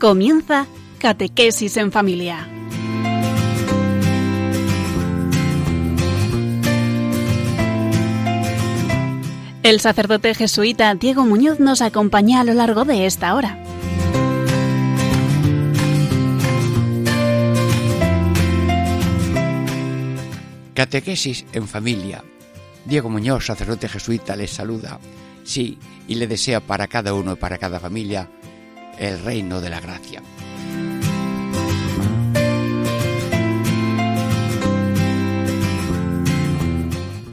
Comienza Catequesis en Familia. El sacerdote jesuita Diego Muñoz nos acompaña a lo largo de esta hora. Catequesis en familia. Diego Muñoz, sacerdote jesuita, les saluda. Sí, y le desea para cada uno y para cada familia el reino de la gracia.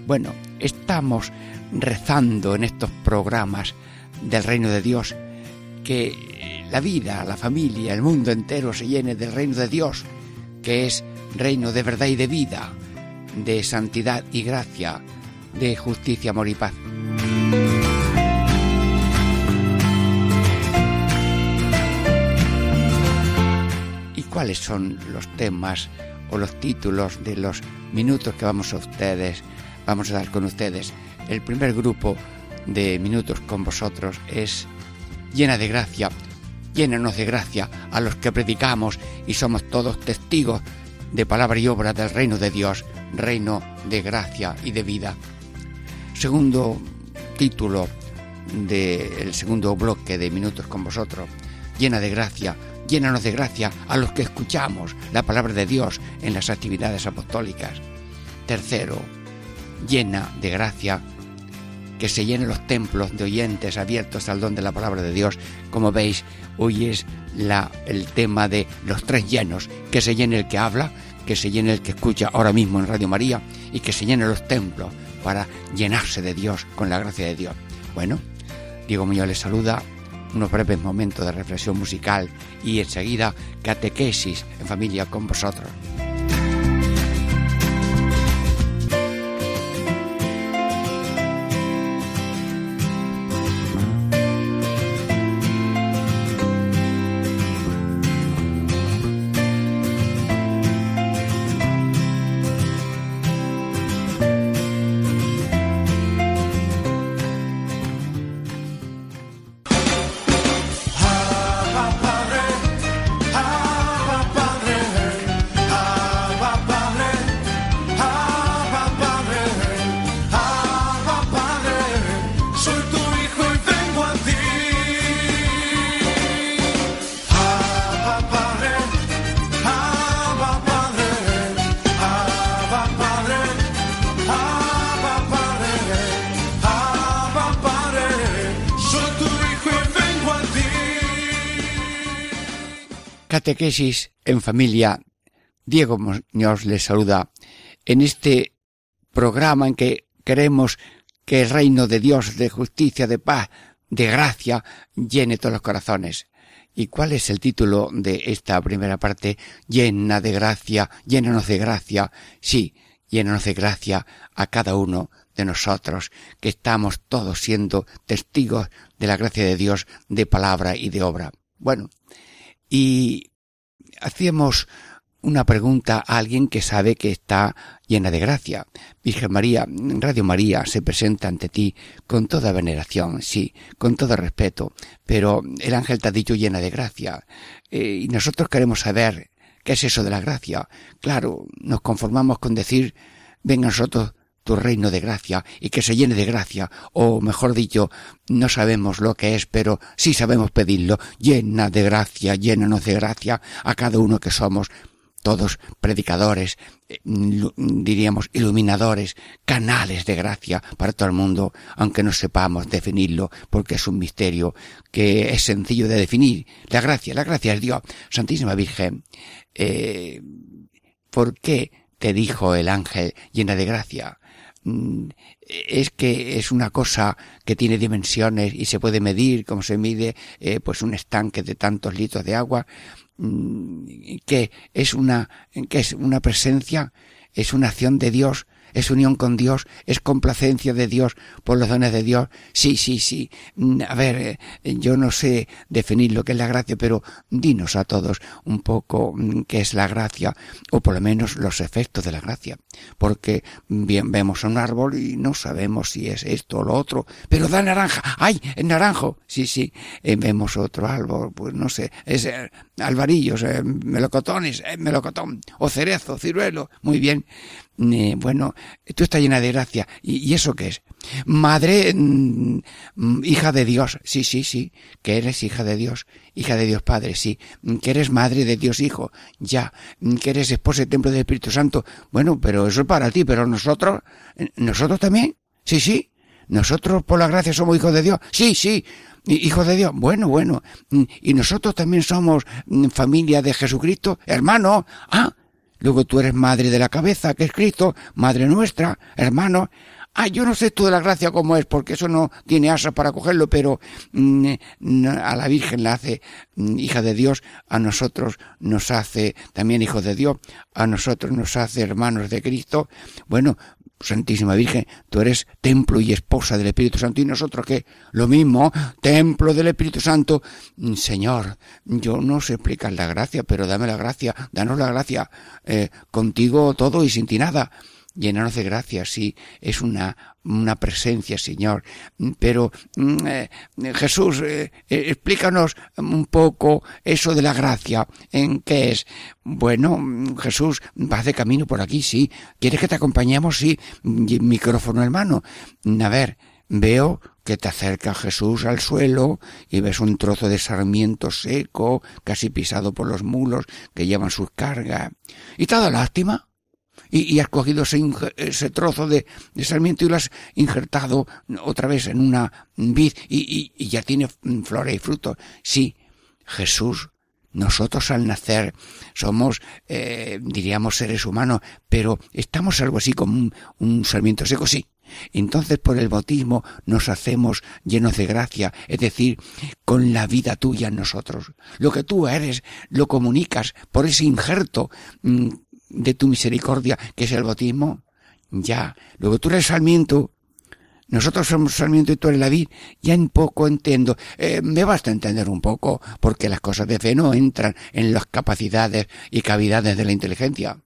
Bueno, estamos rezando en estos programas del reino de Dios que la vida, la familia, el mundo entero se llene del reino de Dios, que es reino de verdad y de vida, de santidad y gracia, de justicia, amor y paz. Cuáles son los temas o los títulos de los minutos que vamos a ustedes, vamos a dar con ustedes? El primer grupo de minutos con vosotros es llena de gracia, llénanos de gracia a los que predicamos y somos todos testigos de palabra y obra del reino de Dios, reino de gracia y de vida. Segundo título del segundo bloque de Minutos con vosotros, llena de gracia, llénanos de gracia a los que escuchamos la palabra de Dios en las actividades apostólicas. Tercero, llena de gracia que se llenen los templos de oyentes abiertos al don de la palabra de Dios. Como veis, hoy es la, el tema de los tres llenos, que se llene el que habla, que se llene el que escucha ahora mismo en Radio María y que se llenen los templos para llenarse de Dios con la gracia de Dios. Bueno, Diego Muñoz les saluda, unos breves momentos de reflexión musical y enseguida catequesis en familia con vosotros. En familia. Diego Muñoz les saluda en este programa en que queremos que el reino de Dios, de justicia, de paz, de gracia, llene todos los corazones. ¿Y cuál es el título de esta primera parte? Llena de gracia, llénanos de gracia. Sí, llénanos de gracia a cada uno de nosotros, que estamos todos siendo testigos de la gracia de Dios, de palabra y de obra. Bueno, y hacíamos una pregunta a alguien que sabe que está llena de gracia. Virgen María, Radio María se presenta ante ti con toda veneración, sí, con todo respeto, pero el ángel te ha dicho llena de gracia. Eh, y nosotros queremos saber qué es eso de la gracia. Claro, nos conformamos con decir, venga a nosotros tu reino de gracia y que se llene de gracia, o mejor dicho, no sabemos lo que es, pero sí sabemos pedirlo, llena de gracia, llénanos de gracia a cada uno que somos, todos predicadores, eh, diríamos iluminadores, canales de gracia para todo el mundo, aunque no sepamos definirlo, porque es un misterio que es sencillo de definir. La gracia, la gracia es Dios. Santísima Virgen, eh, ¿por qué te dijo el ángel llena de gracia? Mm, es que es una cosa que tiene dimensiones y se puede medir como se mide eh, pues un estanque de tantos litros de agua mm, que es una que es una presencia es una acción de Dios es unión con Dios, es complacencia de Dios por los dones de Dios. Sí, sí, sí. Mm, a ver, eh, yo no sé definir lo que es la gracia, pero dinos a todos un poco mm, qué es la gracia, o por lo menos los efectos de la gracia. Porque bien vemos un árbol y no sabemos si es esto o lo otro, pero da naranja. ¡Ay! Es naranjo. Sí, sí. Eh, vemos otro árbol, pues no sé, es eh, alvarillos, melocotones, melocotón, o cerezo, ciruelo. Muy bien. bueno, tú estás llena de gracia. ¿Y, eso qué es? Madre, mm, mm, hija de Dios. Sí, sí, sí. Que eres hija de Dios. Hija de Dios Padre, sí. Que eres madre de Dios Hijo. Ya. Que eres esposa del templo del Espíritu Santo. Bueno, pero eso es para ti. Pero nosotros, nosotros también. Sí, sí. Nosotros por la gracia somos hijos de Dios. Sí, sí. Hijos de Dios. Bueno, bueno. Y nosotros también somos familia de Jesucristo. Hermano. Ah. Luego tú eres madre de la cabeza, que es Cristo, madre nuestra, hermano. Ah, yo no sé tú de la gracia cómo es, porque eso no tiene asas para cogerlo, pero mm, a la Virgen la hace mm, hija de Dios, a nosotros nos hace también hijos de Dios, a nosotros nos hace hermanos de Cristo. Bueno, Santísima Virgen, tú eres templo y esposa del Espíritu Santo y nosotros qué? Lo mismo, templo del Espíritu Santo. Mm, Señor, yo no sé explicar la gracia, pero dame la gracia, danos la gracia, eh, contigo todo y sin ti nada llenarnos de gracia, sí, es una, una presencia, Señor. Pero mm, eh, Jesús, eh, eh, explícanos un poco eso de la gracia, ¿en qué es? Bueno, Jesús, vas de camino por aquí, sí. ¿Quieres que te acompañemos? Sí. Micrófono hermano. A ver, veo que te acerca Jesús al suelo y ves un trozo de sarmiento seco, casi pisado por los mulos que llevan sus cargas. ¿Y te da lástima? Y, has cogido ese, trozo de, sarmiento y lo has injertado otra vez en una vid y, ya tiene flores y frutos. Sí, Jesús nosotros al nacer somos, eh, diríamos, seres humanos, pero estamos algo así como un, un, sarmiento seco, sí. Entonces por el bautismo nos hacemos llenos de gracia, es decir, con la vida tuya en nosotros. Lo que tú eres lo comunicas por ese injerto mm, de tu misericordia, que es el bautismo, ya. Luego tú eres salmiento, nosotros somos salmiento y tú eres la vid, ya en poco entiendo. Eh, me basta entender un poco, porque las cosas de fe no entran en las capacidades y cavidades de la inteligencia.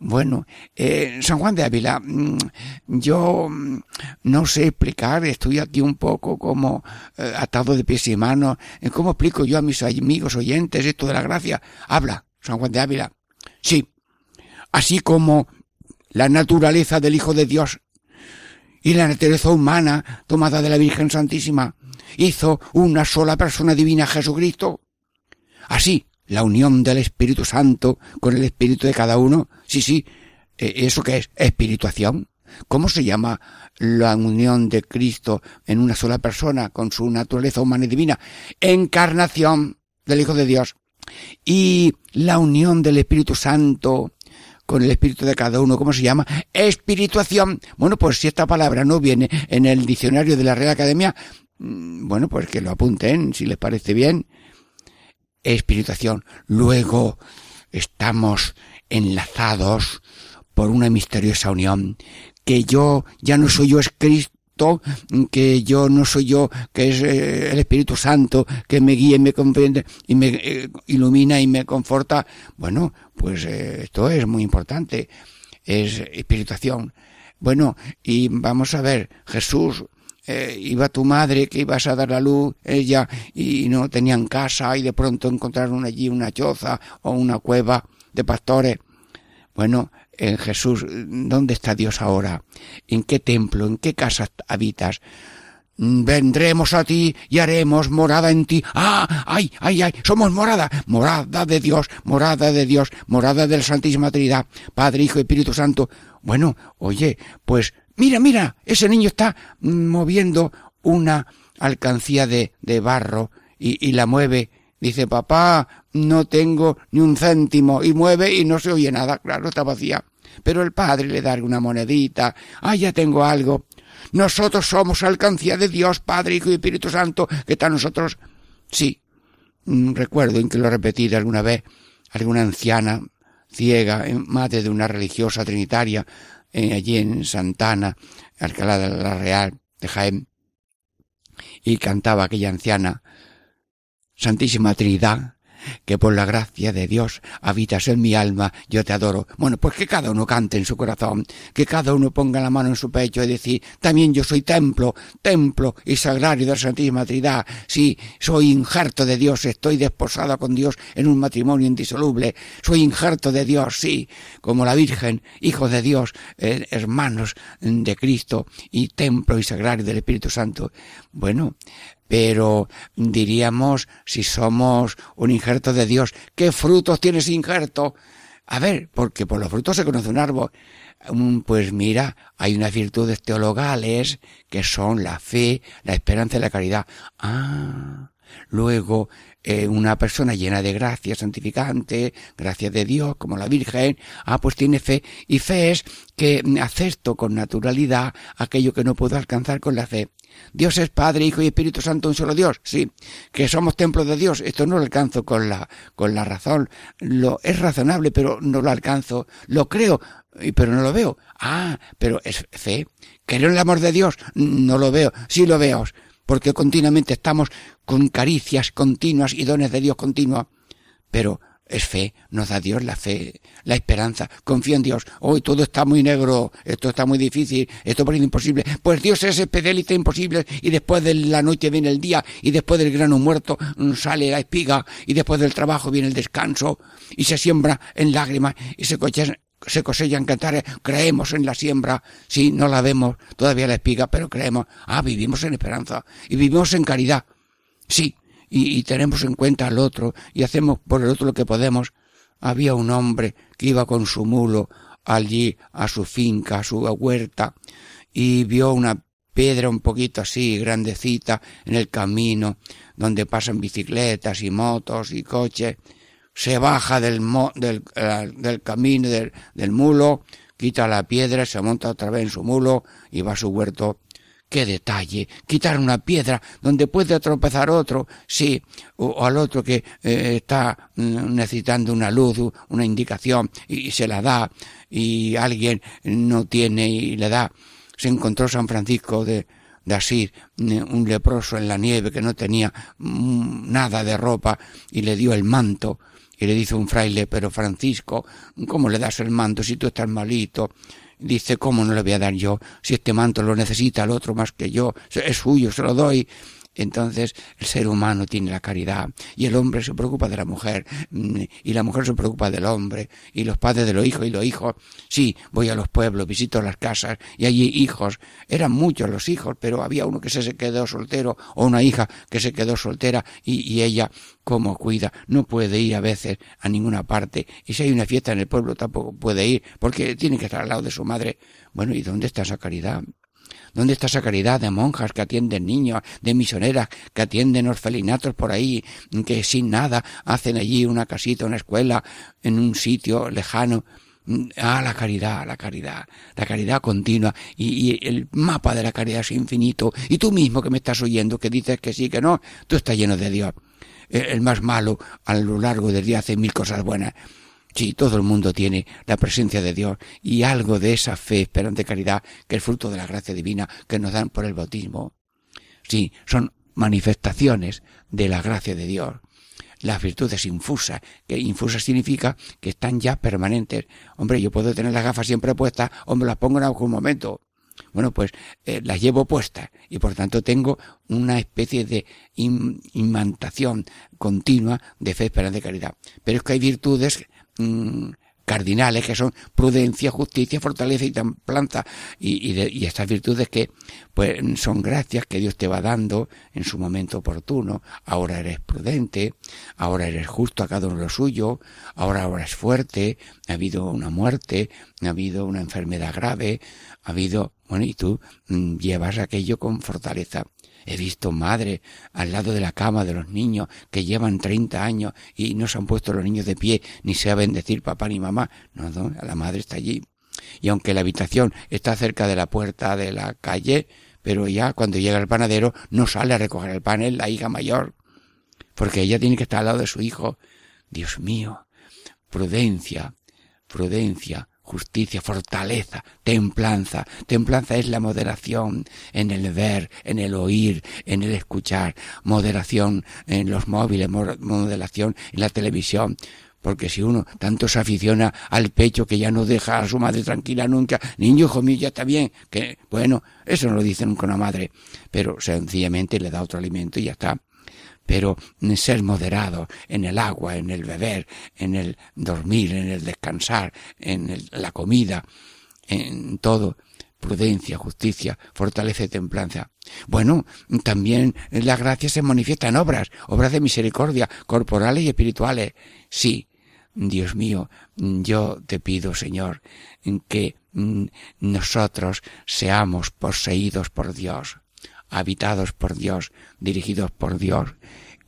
Bueno, eh, San Juan de Ávila, mm, yo mm, no sé explicar, estoy aquí un poco como eh, atado de pies y manos. ¿Cómo explico yo a mis amigos oyentes esto de la gracia? Habla, San Juan de Ávila. Sí, así como la naturaleza del Hijo de Dios y la naturaleza humana tomada de la Virgen Santísima hizo una sola persona divina Jesucristo. Así, la unión del Espíritu Santo con el Espíritu de cada uno. Sí, sí, e, ¿eso qué es? Espirituación. ¿Cómo se llama la unión de Cristo en una sola persona con su naturaleza humana y divina? Encarnación del Hijo de Dios. Y la unión del Espíritu Santo con el espíritu de cada uno. ¿Cómo se llama? Espirituación. Bueno, pues si esta palabra no viene en el diccionario de la Real Academia, mm, bueno, pues que lo apunten, si les parece bien. Espirituación. Luego estamos enlazados por una misteriosa unión, que yo ya no soy yo, es Cristo que yo no soy yo, que es eh, el Espíritu Santo, que me guía y me comprende y me eh, ilumina y me conforta. Bueno, pues eh, esto es muy importante, es espirituación. Bueno, y vamos a ver, Jesús, iba tu madre que ibas a dar la luz, ella, y no tenían casa y de pronto encontraron allí una choza o una cueva de pastores. Bueno, en Jesús, ¿dónde está Dios ahora? ¿En qué templo? ¿En qué casa habitas? Vendremos a ti y haremos morada en ti. ¡Ah! ¡Ay! ¡Ay! ¡Ay! Somos morada. Morada de Dios, morada de Dios, morada de la Santísima Trinidad, Padre, Hijo y Espíritu Santo. Bueno, oye, pues mira, mira, ese niño está moviendo una alcancía de, de barro y, y la mueve. Dice, papá, no tengo ni un céntimo y mueve y no se oye nada, claro, está vacía. Pero el padre le da una monedita, ah, ya tengo algo. Nosotros somos alcancía de Dios, Padre, Hijo y Espíritu Santo, que está nosotros. Sí, mm, recuerdo en que lo repetí alguna vez, alguna anciana ciega, madre de una religiosa trinitaria, eh, allí en Santana, Alcalá de la Real de Jaén, y cantaba aquella anciana, Santísima Trinidad, que por la gracia de Dios habitas en mi alma, yo te adoro. Bueno, pues que cada uno cante en su corazón, que cada uno ponga la mano en su pecho y decir, también yo soy templo, templo y sagrario de la Santísima Trinidad. Sí, soy injerto de Dios, estoy desposado con Dios en un matrimonio indisoluble. Soy injerto de Dios, sí, como la Virgen, hijo de Dios, eh, hermanos de Cristo y templo y sagrario del Espíritu Santo. Bueno, pero diríamos, si somos un injerto de Dios, ¿qué frutos tiene ese injerto? A ver, porque por los frutos se conoce un árbol. Mm, pues mira, hay unas virtudes teologales que son la fe, la esperanza y la caridad. Ah, luego eh, una persona llena de gracia santificante, gracia de Dios, como la Virgen, ah, pues tiene fe. Y fe es que acepto con naturalidad aquello que no puedo alcanzar con la fe. Dios es Padre, Hijo y Espíritu Santo, un solo Dios. Sí, que somos templos de Dios. Esto no lo alcanzo con la, con la razón. Lo, es razonable, pero no lo alcanzo. Lo creo, pero no lo veo. Ah, pero es fe. Creo en el amor de Dios. No lo veo. Sí lo veo. Porque continuamente estamos con caricias continuas y dones de Dios continuos. Pero es fe, nos da Dios la fe, la esperanza, confío en Dios. Hoy todo está muy negro, esto está muy difícil, esto parece imposible. Pues Dios es especialista imposible y después de la noche viene el día y después del grano muerto mm, sale la espiga y después del trabajo viene el descanso y se siembra en lágrimas y se cosechan, se cosechan cantares. Creemos en la siembra, sí, no la vemos todavía la espiga, pero creemos. Ah, vivimos en esperanza y vivimos en caridad. Sí, y, tenemos en cuenta al otro y hacemos por el otro lo que podemos. Había un hombre que iba con su mulo allí a su finca, a su huerta, y vio una piedra un poquito así, grandecita, en el camino, donde pasan bicicletas y motos y coches. Se baja del, del, eh, del camino del, del mulo, quita la piedra, se monta otra vez en su mulo y va a su huerto qué detalle, quitar una piedra donde puede tropezar otro, sí, o, al otro que eh, está mm, necesitando una luz, una indicación, y, se la da, y alguien no tiene y le da. Se encontró San Francisco de, de Asir, mm, un leproso en la nieve que no tenía mm, nada de ropa, y le dio el manto, y le dice un fraile, pero Francisco, ¿cómo le das el manto si tú estás malito? Dice, ¿cómo no le voy a dar yo? Si este manto lo necesita el otro más que yo, es suyo, se lo doy. Entonces el ser humano tiene la caridad y el hombre se preocupa de la mujer mm, y la mujer se preocupa del hombre y los padres de los hijos y los hijos. Sí, voy a los pueblos, visito las casas y allí hijos. Eran muchos los hijos, pero había uno que se quedó soltero o una hija que se quedó soltera y, y ella cómo cuida, no puede ir a veces a ninguna parte y si hay una fiesta en el pueblo tampoco puede ir porque tiene que estar al lado de su madre. Bueno, ¿y dónde está esa caridad? ¿Dónde está esa caridad de monjas que atienden niños, de misioneras que atienden orfelinatos por ahí, que sin nada hacen allí una casita, una escuela, en un sitio lejano? Ah, la caridad, la caridad, la caridad continua y, y, el mapa de la caridad es infinito. Y tú mismo que me estás oyendo, que dices que sí, que no, tú estás lleno de Dios. El más malo a lo largo del día hace mil cosas buenas. Sí, todo el mundo tiene la presencia de Dios y algo de esa fe, esperanza y caridad, que es fruto de la gracia divina que nos dan por el bautismo. Sí, son manifestaciones de la gracia de Dios. Las virtudes infusas, que infusa significa que están ya permanentes. Hombre, yo puedo tener las gafas siempre puestas o me las pongo en algún momento. Bueno, pues eh, las llevo puestas y por tanto tengo una especie de imantación continua de fe, esperanza y caridad. Pero es que hay virtudes Mm, cardinales que son prudencia, justicia, fortaleza y templanza y, y, estas virtudes que pues son gracias que Dios te va dando en su momento oportuno. Ahora eres prudente, ahora eres justo a cada uno lo suyo, ahora ahora es fuerte, ha habido una muerte, ha habido una enfermedad grave, ha habido, bueno, y tú mm, llevas aquello con fortaleza. He visto madres al lado de la cama de los niños que llevan 30 años y no se han puesto los niños de pie ni se saben decir papá ni mamá. No, no, la madre está allí. Y aunque la habitación está cerca de la puerta de la calle, pero ya cuando llega el panadero no sale a recoger el pan, es la hija mayor. Porque ella tiene que estar al lado de su hijo. Dios mío, prudencia, prudencia, justicia, fortaleza, templanza. Templanza es la moderación en el ver, en el oír, en el escuchar, moderación en los móviles, moderación en la televisión. Porque si uno tanto se aficiona al pecho que ya no deja a su madre tranquila nunca, niño hijo mío, ya está bien, que bueno, eso no lo dice nunca una madre, pero sencillamente le da otro alimento y ya está pero ser moderado en el agua, en el beber, en el dormir, en el descansar, en la comida, en todo. Prudencia, justicia, fortaleza templanza. Bueno, también la gracia se manifiesta en obras, obras de misericordia, corporales y espirituales. Sí, Dios mío, yo te pido, Señor, que mm, nosotros seamos poseídos por Dios habitados por Dios, dirigidos por Dios.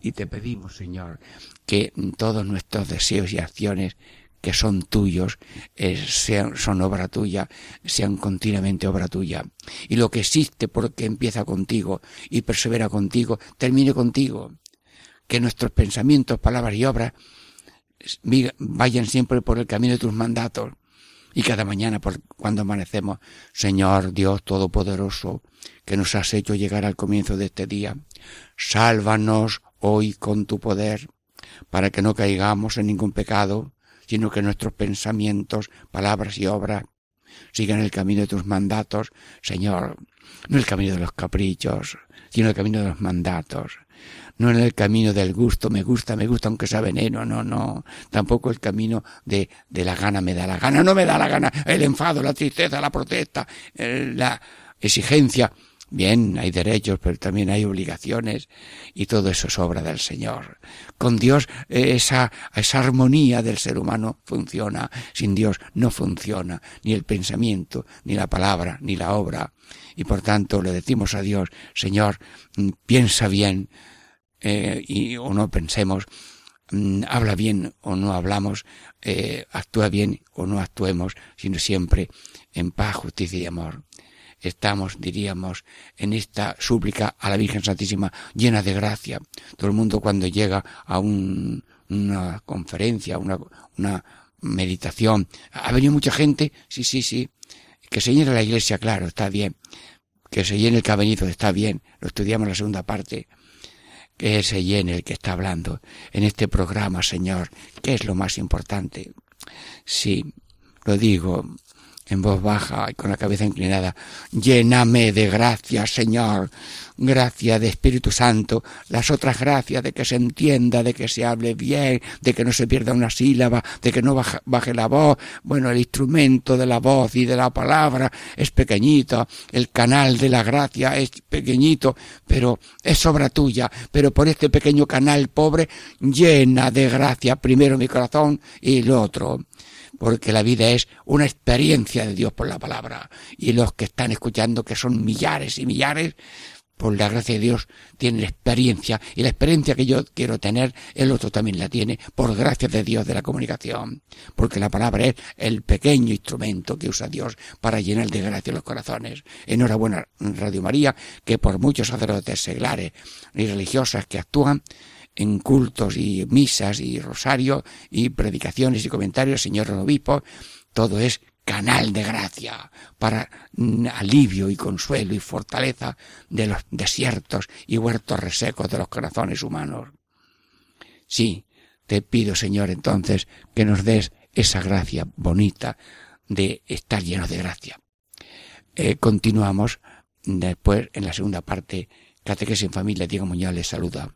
Y te pedimos, Señor, que todos nuestros deseos y acciones que son tuyos, eh, sean, son obra tuya, sean continuamente obra tuya. Y lo que existe porque empieza contigo y persevera contigo, termine contigo. Que nuestros pensamientos, palabras y obras vayan siempre por el camino de tus mandatos. Y cada mañana, por, cuando amanecemos, Señor Dios Todopoderoso, que nos has hecho llegar al comienzo de este día. Sálvanos hoy con tu poder, para que no caigamos en ningún pecado, sino que nuestros pensamientos, palabras y obras sigan el camino de tus mandatos, Señor, no el camino de los caprichos, sino el camino de los mandatos, no en el camino del gusto, me gusta, me gusta aunque sea veneno, no, no, tampoco el camino de, de la gana me da la gana, no me da la gana, el enfado, la tristeza, la protesta, la exigencia, Bien, hay derechos, pero también hay obligaciones y todo eso es obra del Señor. Con Dios eh, esa, esa armonía del ser humano funciona. Sin Dios no funciona ni el pensamiento, ni la palabra, ni la obra. Y por tanto le decimos a Dios, Señor, mm, piensa bien eh, y, o no pensemos, mm, habla bien o no hablamos, eh, actúa bien o no actuemos, sino siempre en paz, justicia y amor estamos, diríamos, en esta súplica a la Virgen Santísima llena de gracia. Todo el mundo cuando llega a un, una conferencia, una, una meditación, ha venido mucha gente, sí, sí, sí, que se llene la iglesia, claro, está bien, que se llene el que está bien, lo estudiamos en la segunda parte, que se llene el que está hablando en este programa, Señor, que es lo más importante. Sí, lo digo, en voz baja y con la cabeza inclinada, lléname de gracia, Señor, gracia de Espíritu Santo, las otras gracias de que se entienda, de que se hable bien, de que no se pierda una sílaba, de que no baje, la voz. Bueno, el instrumento de la voz y de la palabra es pequeñito, el canal de la gracia es pequeñito, pero es obra tuya, pero por este pequeño canal pobre, llena de gracia primero mi corazón y lo otro porque la vida es una experiencia de Dios por la palabra. Y los que están escuchando, que son millares y millares, por la gracia de Dios, tienen experiencia. Y la experiencia que yo quiero tener, el otro también la tiene, por gracia de Dios de la comunicación. Porque la palabra es el pequeño instrumento que usa Dios para llenar de gracia los corazones. Enhorabuena, Radio María, que por muchos sacerdotes seglares y religiosas que actúan, en cultos y misas y rosario y predicaciones y comentarios, señor obispo, todo es canal de gracia para alivio y consuelo y fortaleza de los desiertos y huertos resecos de los corazones humanos. Sí, te pido, Señor, entonces, que nos des esa gracia bonita de estar llenos de gracia. Eh, continuamos después en la segunda parte. Catequesis en familia, Diego Muñoz les saluda.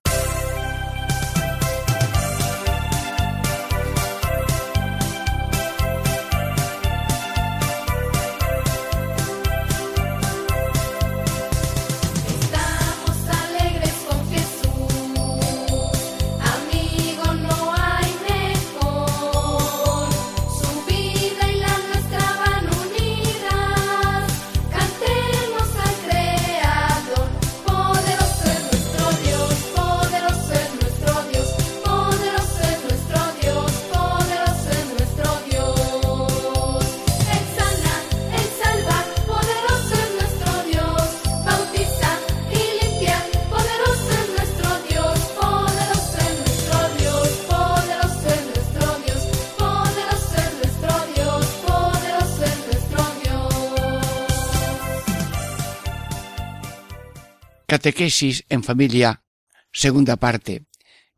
Catequesis en familia, segunda parte,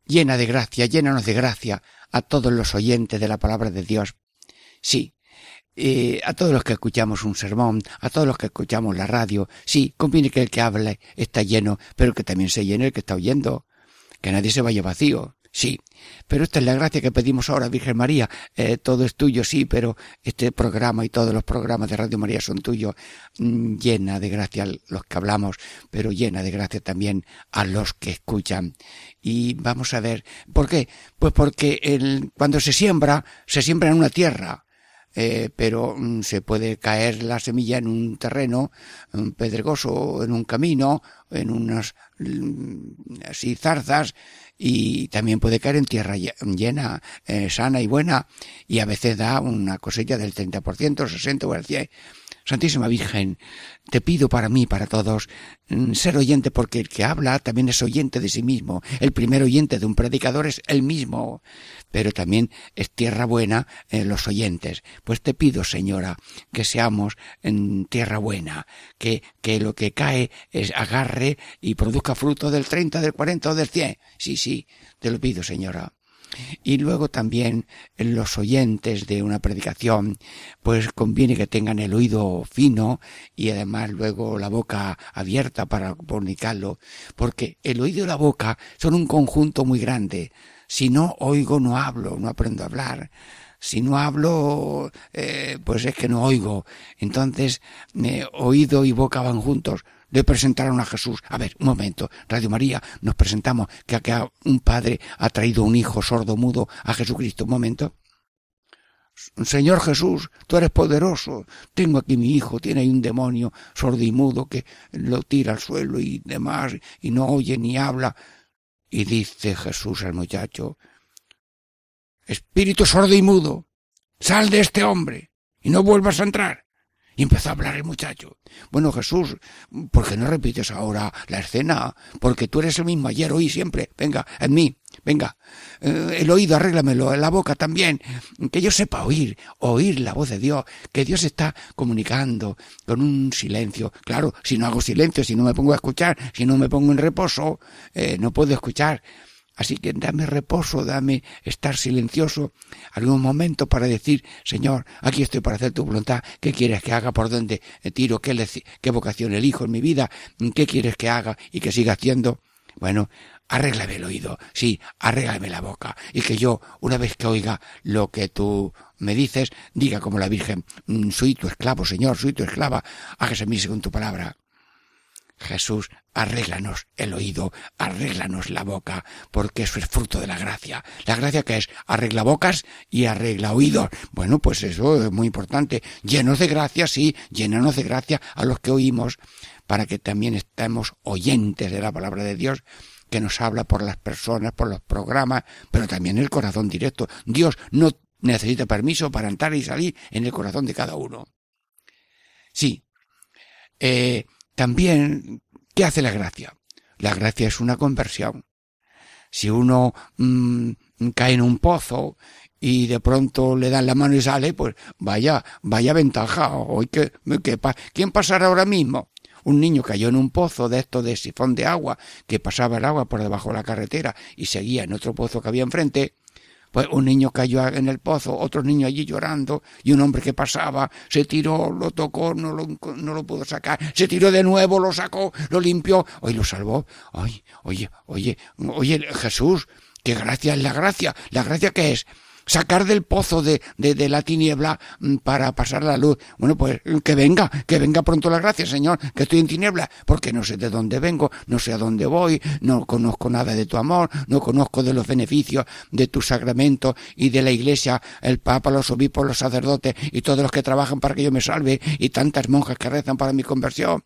llena de gracia, llénanos de gracia a todos los oyentes de la palabra de Dios. Sí, eh, a todos los que escuchamos un sermón, a todos los que escuchamos la radio, sí, conviene que el que hable está lleno, pero que también se llene el que está oyendo, que nadie se vaya vacío. Sí, pero esta es la gracia que pedimos ahora, Virgen María. Eh, todo es tuyo, sí, pero este programa y todos los programas de Radio María son tuyos. Mm, llena de gracia los que hablamos, pero llena de gracia también a los que escuchan. Y vamos a ver, ¿por qué? Pues porque el, cuando se siembra, se siembra en una tierra. Eh, pero mm, se puede caer la semilla en un terreno un pedregoso, en un camino, en unas mm, así zarzas, y también puede caer en tierra llena, eh, sana y buena, y a veces da una cosecha del 30%, 60 o el 100. Santísima Virgen, te pido para mí, para todos, mm, ser oyente porque el que habla también es oyente de sí mismo. El primer oyente de un predicador es el mismo, pero también es tierra buena en los oyentes. Pues te pido, Señora, que seamos en tierra buena, que, que lo que cae es agarre y produzca fruto del 30, del 40 o del 100. Sí, sí, te lo pido, Señora. Y luego también los oyentes de una predicación, pues conviene que tengan el oído fino y además luego la boca abierta para comunicarlo, porque el oído y la boca son un conjunto muy grande. Si no oigo, no hablo, no aprendo a hablar si no hablo, eh, pues es que no oigo. Entonces, eh, oído y boca van juntos le presentaron a Jesús. A ver, un momento, Radio María, nos presentamos que acá un padre ha traído un hijo sordo mudo a Jesucristo. Un momento. Señor Jesús, tú eres poderoso. Tengo aquí mi hijo, tiene ahí un demonio sordo y mudo que lo tira al suelo y demás, y no oye ni habla. Y dice Jesús al muchacho, Espíritu sordo y mudo, sal de este hombre y no vuelvas a entrar. Y empezó a hablar el muchacho. Bueno, Jesús, ¿por qué no repites ahora la escena? Porque tú eres el mismo ayer, hoy, siempre. Venga, en mí, venga. Eh, el oído, arréglamelo, la boca también. Que yo sepa oír, oír la voz de Dios, que Dios está comunicando con un silencio. Claro, si no hago silencio, si no me pongo a escuchar, si no me pongo en reposo, eh, no puedo escuchar. Así que dame reposo, dame estar silencioso algún momento para decir, Señor, aquí estoy para hacer tu voluntad, ¿qué quieres que haga? ¿Por dónde tiro? ¿Qué, vocación elijo en mi vida? ¿Qué quieres que haga y que siga haciendo? Bueno, arréglame el oído, sí, arréglame la boca, y que yo, una vez que oiga lo que tú me dices, diga como la Virgen, mm, soy tu esclavo, Señor, soy tu esclava, hágase mí según tu palabra. Jesús, arréglanos el oído, arréglanos la boca, porque eso es fruto de la gracia. La gracia que es arregla bocas y arregla oídos. Bueno, pues eso es muy importante. Llenos de gracia, sí, llénanos de gracia a los que oímos, para que también estemos oyentes de la palabra de Dios que nos habla por las personas, por los programas, pero también el corazón directo. Dios no necesita permiso para entrar y salir en el corazón de cada uno. Sí. Eh, también, ¿qué hace la gracia? La gracia es una conversión. Si uno mm, cae en un pozo y de pronto le dan la mano y sale, pues vaya, vaya ventaja. Hoy que, ¿Quién pasará ahora mismo? Un niño cayó en un pozo de esto de sifón de agua, que pasaba el agua por debajo de la carretera y seguía en otro pozo que había enfrente, pues un niño cayó en el pozo, otro niño allí llorando, y un hombre que pasaba se tiró, lo tocó, no lo, no lo pudo sacar, se tiró de nuevo, lo sacó, lo limpió, hoy lo salvó. Ay, oye, oye, oye, Jesús, qué gracia es la gracia. ¿La gracia qué es? Sacar del pozo de, de, la tiniebla mm, para pasar la luz. Bueno, pues que venga, que venga pronto la gracia, Señor, que estoy en tiniebla, porque no sé de dónde vengo, no sé a dónde voy, no conozco nada de tu amor, no conozco de los beneficios de tu sacramento y de la iglesia, el papa, los obispos, los sacerdotes y todos los que trabajan para que yo me salve y tantas monjas que rezan para mi conversión.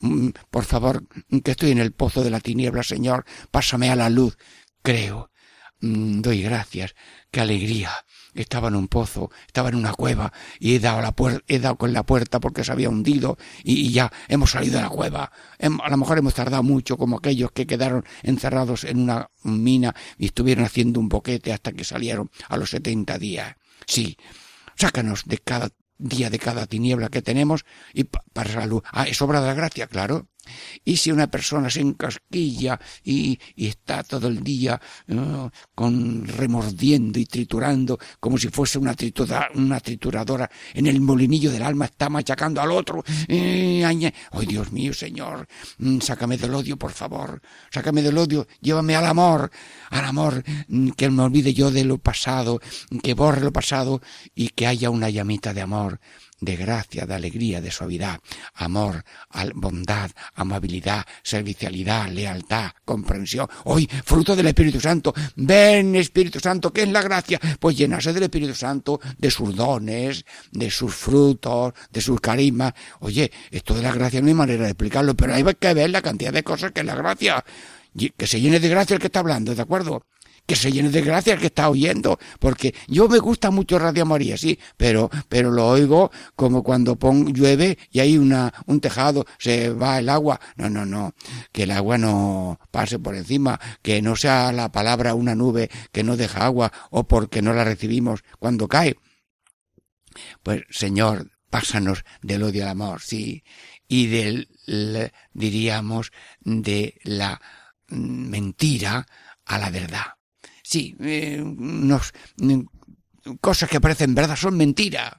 Mm, por favor, que estoy en el pozo de la tiniebla, Señor, pásame a la luz. Creo, mm, doy gracias, qué alegría. Estaba en un pozo, estaba en una cueva y he dado, la he dado con la puerta porque se había hundido y, ya hemos salido de la cueva. A lo mejor hemos tardado mucho como aquellos que quedaron encerrados en una mina y estuvieron haciendo un boquete hasta que salieron a los setenta días. Sí, sácanos de cada día de cada tiniebla que tenemos y para la luz. Ah, es obra de la gracia, claro. Y si una persona se encasquilla y, y está todo el día uh, con remordiendo y triturando como si fuese una, tritura, una trituradora en el molinillo del alma, está machacando al otro. Eh, ¡Ay, Dios mío, Señor! Mm, sácame del odio, por favor. Sácame del odio. Llévame al amor. Al amor. Mm, que me olvide yo de lo pasado. Que borre lo pasado y que haya una llamita de amor de gracia, de alegría, de suavidad, amor, bondad, amabilidad, servicialidad, lealtad, comprensión. Hoy, fruto del Espíritu Santo, ven Espíritu Santo, ¿qué es la gracia? Pues llenarse del Espíritu Santo, de sus dones, de sus frutos, de sus carismas. Oye, esto de la gracia no hay manera de explicarlo, pero hay que ver la cantidad de cosas que es la gracia. Que se llene de gracia el que está hablando, ¿de acuerdo? Que se llene de gracia el que está oyendo, porque yo me gusta mucho Radio María, sí, pero, pero lo oigo como cuando llueve y hay una, un tejado, se va el agua. No, no, no, que el agua no pase por encima, que no sea la palabra una nube que no deja agua o porque no la recibimos cuando cae. Pues, Señor, pásanos del odio al amor, sí, y del, diríamos, de la mm, mentira a la verdad. Sí, eh, cosas que parecen verdad son mentiras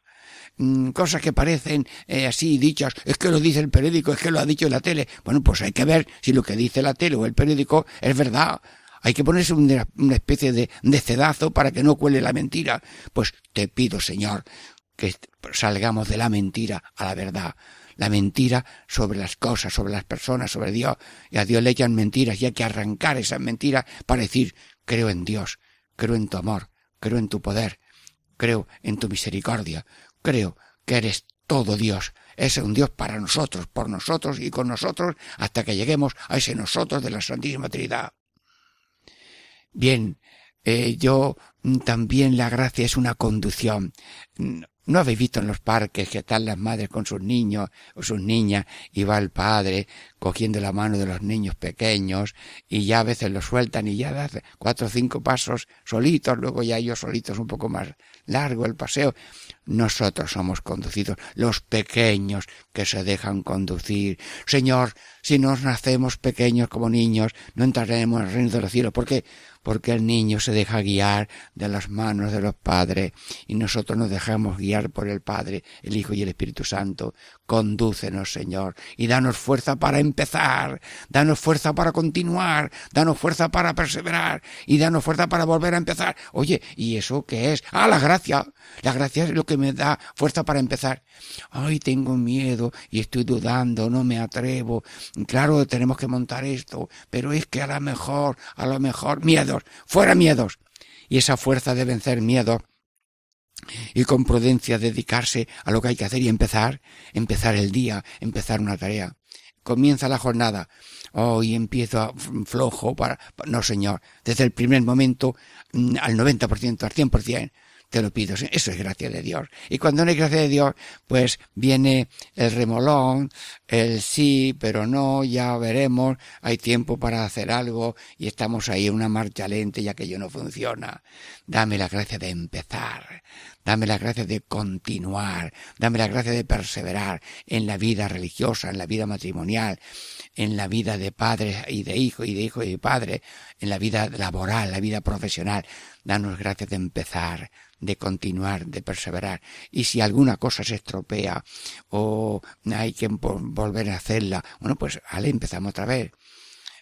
mm, cosas que parecen eh, así dichas, es que lo dice el periódico, es que lo ha dicho la tele. Bueno, pues hay que ver si lo que dice la tele o el periódico es verdad. Hay que ponerse una, especie de, de cedazo para que no cuele la mentira. Pues te pido, Señor, que salgamos de la mentira a la verdad. La mentira sobre las cosas, sobre las personas, sobre Dios. Y a Dios le echan mentiras y hay que arrancar esas mentiras para decir, Creo en Dios, creo en tu amor, creo en tu poder, creo en tu misericordia, creo que eres todo Dios, es un Dios para nosotros, por nosotros y con nosotros, hasta que lleguemos a ese nosotros de la Santísima Trinidad. Bien, eh, yo mm, también la gracia es una conducción. ¿No habéis visto en los parques que están las madres con sus niños o sus niñas y va el padre cogiendo la mano de los niños pequeños y ya a veces los sueltan y ya da cuatro o cinco pasos solitos, luego ya ellos solitos un poco más largo el paseo? Nosotros somos conducidos, los pequeños que se dejan conducir. Señor, si nos nacemos pequeños como niños, no entraremos en el reino de los cielos. ¿Por qué? Porque el niño se deja guiar de las manos de los padres y nosotros nos dejamos guiar por el Padre, el Hijo y el Espíritu Santo. Condúcenos, Señor, y danos fuerza para empezar, danos fuerza para continuar, danos fuerza para perseverar y danos fuerza para volver a empezar. Oye, ¿y eso qué es? Ah, la gracia. La gracia es lo que me da fuerza para empezar. Ay, tengo miedo y estoy dudando, no me atrevo. Claro, tenemos que montar esto, pero es que a lo mejor, a lo mejor, miedos, fuera miedos. Y esa fuerza de vencer miedos y con prudencia dedicarse a lo que hay que hacer y empezar, empezar el día, empezar una tarea. Comienza la jornada. Hoy empiezo a flojo para... No, señor. Desde el primer momento mm, al 90%, al 100%, te lo pido. Eso es gracia de Dios. Y cuando no hay gracia de Dios, pues viene el remolón, el sí, pero no, ya veremos, hay tiempo para hacer algo y estamos ahí en una marcha lenta y aquello no funciona. Dame la gracia de empezar. Dame la gracia de continuar, dame la gracia de perseverar en la vida religiosa, en la vida matrimonial, en la vida de padre y de hijo y de hijo y de padre, en la vida laboral, la vida profesional. Danos gracia de empezar, de continuar, de perseverar. Y si alguna cosa se estropea o hay que volver a hacerla, bueno, pues ale, empezamos otra vez.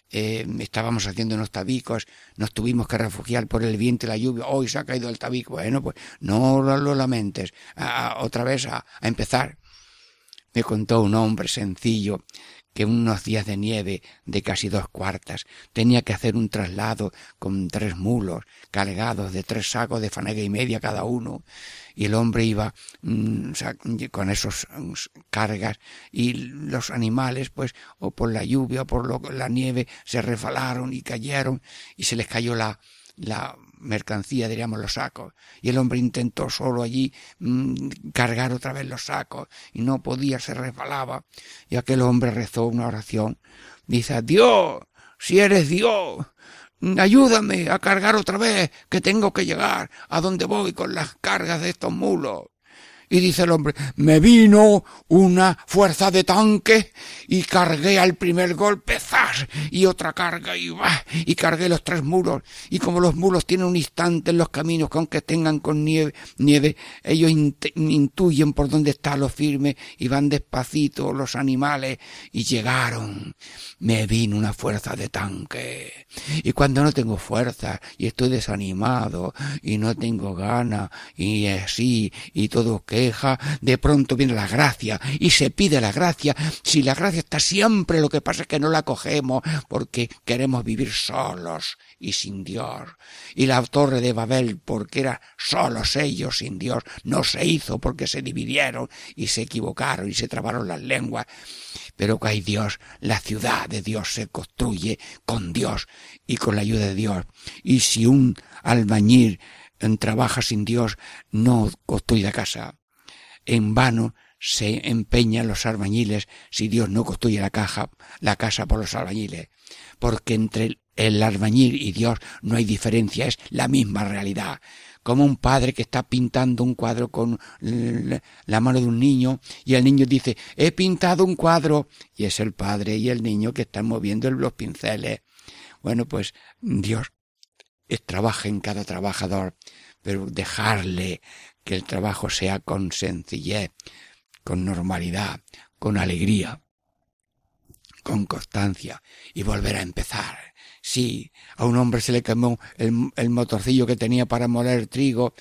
Eh, estábamos haciendo unos tabicos, nos tuvimos que refugiar por el viento y la lluvia, hoy se ha caído el tabico, bueno, pues no lo, lamentes, otra vez a empezar. Me contó un hombre sencillo que unos días de nieve de casi dos cuartas. Tenía que hacer un traslado con tres mulos cargados de tres sacos de fanega y media cada uno y el hombre iba mm, con esos mm, cargas y los animales pues o por la lluvia o por la nieve se refalaron y cayeron y se les cayó la la mercancía, diríamos, los sacos. Y el hombre intentó solo allí mm, cargar otra vez los sacos y no podía, se resbalaba. Y aquel hombre rezó una oración. Dice, Dios, si eres Dios, ayúdame a cargar otra vez, que tengo que llegar a donde voy con las cargas de estos mulos. Y dice el hombre, me vino una fuerza de tanque y cargué al primer golpe, ¡zas! Y otra carga y va, y cargué los tres muros. Y como los muros tienen un instante en los caminos que aunque tengan con nieve, nieve ellos intuyen por dónde está lo firme y van despacito los animales y llegaron. Me vino una fuerza de tanque. Y cuando no tengo fuerza y estoy desanimado y no tengo gana y así y todo queja, de pronto viene la gracia y se pide la gracia. Si la gracia está siempre, lo que pasa es que no la cogemos porque queremos vivir solos y sin Dios. Y la torre de Babel, porque era solos ellos sin Dios, no se hizo porque se dividieron y se equivocaron y se trabaron las lenguas. Pero que hay Dios, la ciudad de Dios se construye con Dios y con la ayuda de Dios. Y si un albañil trabaja sin Dios, no construye casa. En vano se empeñan los albañiles si Dios no construye la caja, la casa por los albañiles. Porque entre el albañil y Dios no hay diferencia, es la misma realidad. Como un padre que está pintando un cuadro con la mano de un niño y el niño dice, he pintado un cuadro y es el padre y el niño que están moviendo los pinceles. Bueno, pues Dios trabaja en cada trabajador, pero dejarle que el trabajo sea con sencillez, con normalidad, con alegría, con constancia y volver a empezar. Sí, a un hombre se le quemó el, motorcillo que tenía para moler trigo,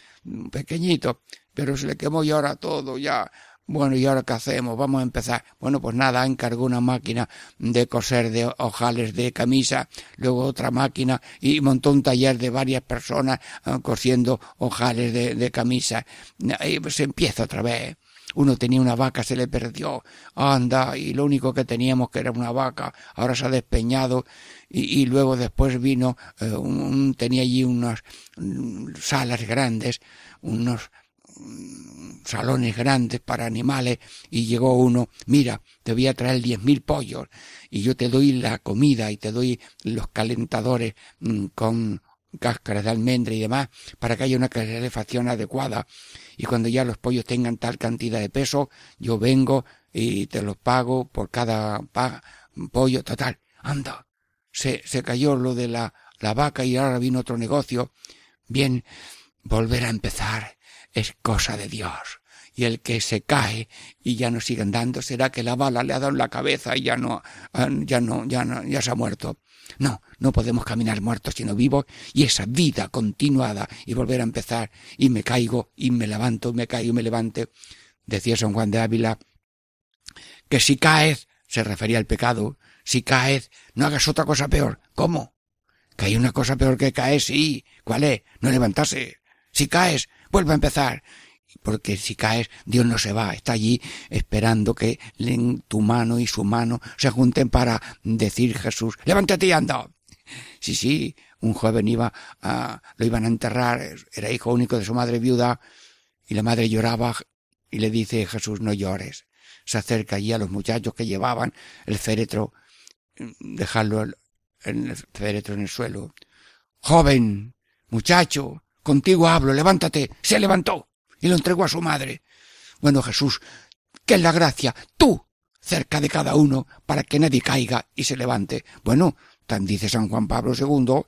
pequeñito, pero se le quemó y ahora todo, ya. Bueno, ¿y ahora qué hacemos? Vamos a empezar. Bueno, pues nada, encargó una máquina de coser de ojales de camisa, luego otra máquina y montó un taller de varias personas ah, cosiendo ojales de, camisa. Y pues empieza otra vez uno tenía una vaca, se le perdió, anda, y lo único que teníamos que era una vaca, ahora se ha despeñado, y, luego después vino, eh, un, tenía allí unas mm, salas grandes, unos salones grandes para animales y llegó uno, mira, te voy a traer diez mil pollos y yo te doy la comida y te doy los calentadores mm, con cáscaras de almendra y demás para que haya una calefacción adecuada. Y cuando ya los pollos tengan tal cantidad de peso yo vengo y te los pago por cada pollo total anda se, se cayó lo de la, la vaca y ahora vino otro negocio. Bien, volver a empezar es cosa de Dios. Y el que se cae y ya no sigue andando será que la bala le ha dado en la cabeza y ya no, ah, ya no, ya no, ya se ha muerto. No, no podemos caminar muertos sino vivos y esa vida continuada y volver a empezar y me caigo y me levanto, me caigo y me levante. Decía San Juan de Ávila que si caes, se refería al pecado, si caes, no hagas otra cosa peor. ¿Cómo? Que hay una cosa peor que caer, sí. ¿Cuál es? No levantarse. Si caes, vuelve a empezar. Porque si caes, Dios no se va, está allí esperando que tu mano y su mano se junten para decir Jesús, levántate y anda. Sí, sí, un joven iba a, lo iban a enterrar, era hijo único de su madre viuda, y la madre lloraba y le dice Jesús, no llores. Se acerca allí a los muchachos que llevaban el féretro dejarlo en el féretro en el suelo. Joven, muchacho, contigo hablo, levántate. Se levantó y lo entregó a su madre. Bueno, Jesús, ¿qué es la gracia? Tú, cerca de cada uno, para que nadie caiga y se levante. Bueno, tan dice San Juan Pablo II,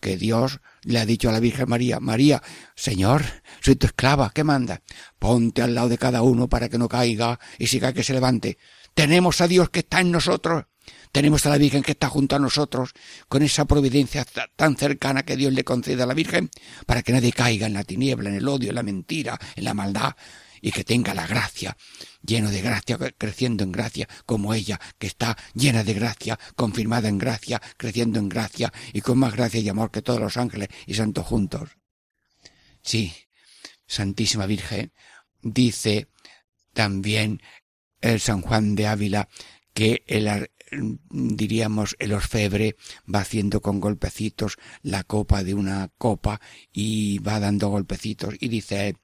que Dios le ha dicho a la Virgen María, María, Señor, soy tu esclava, ¿qué manda? Ponte al lado de cada uno para que no caiga y siga que se levante. Tenemos a Dios que está en nosotros tenemos a la Virgen que está junto a nosotros, con esa providencia tan cercana que Dios le concede a la Virgen, para que nadie caiga en la tiniebla, en el odio, en la mentira, en la maldad, y que tenga la gracia, lleno de gracia, creciendo en gracia, como ella, que está llena de gracia, confirmada en gracia, creciendo en gracia, y con más gracia y amor que todos los ángeles y santos juntos. Sí, Santísima Virgen, dice también el San Juan de Ávila que el, diríamos, el orfebre va haciendo con golpecitos la copa de una copa y va dando golpecitos y dice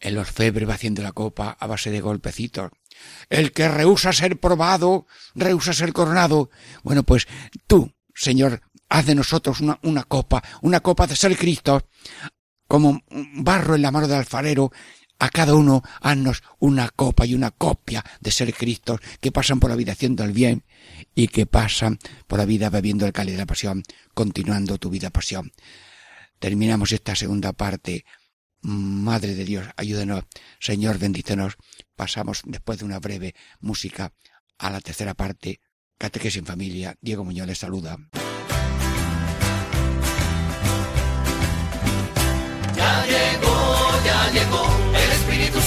el orfebre va haciendo la copa a base de golpecitos. El que rehúsa ser probado, rehúsa ser coronado. Bueno, pues tú, Señor, haz de nosotros una, una copa, una copa de ser Cristo, como barro en la mano del alfarero, a cada uno haznos una copa y una copia de ser Cristos que pasan por la vida haciendo el bien y que pasan por la vida bebiendo el cáliz de la pasión, continuando tu vida pasión. Terminamos esta segunda parte. Madre de Dios, ayúdenos. Señor, bendícenos. Pasamos después de una breve música a la tercera parte. Catequesis en familia. Diego Muñoz les saluda.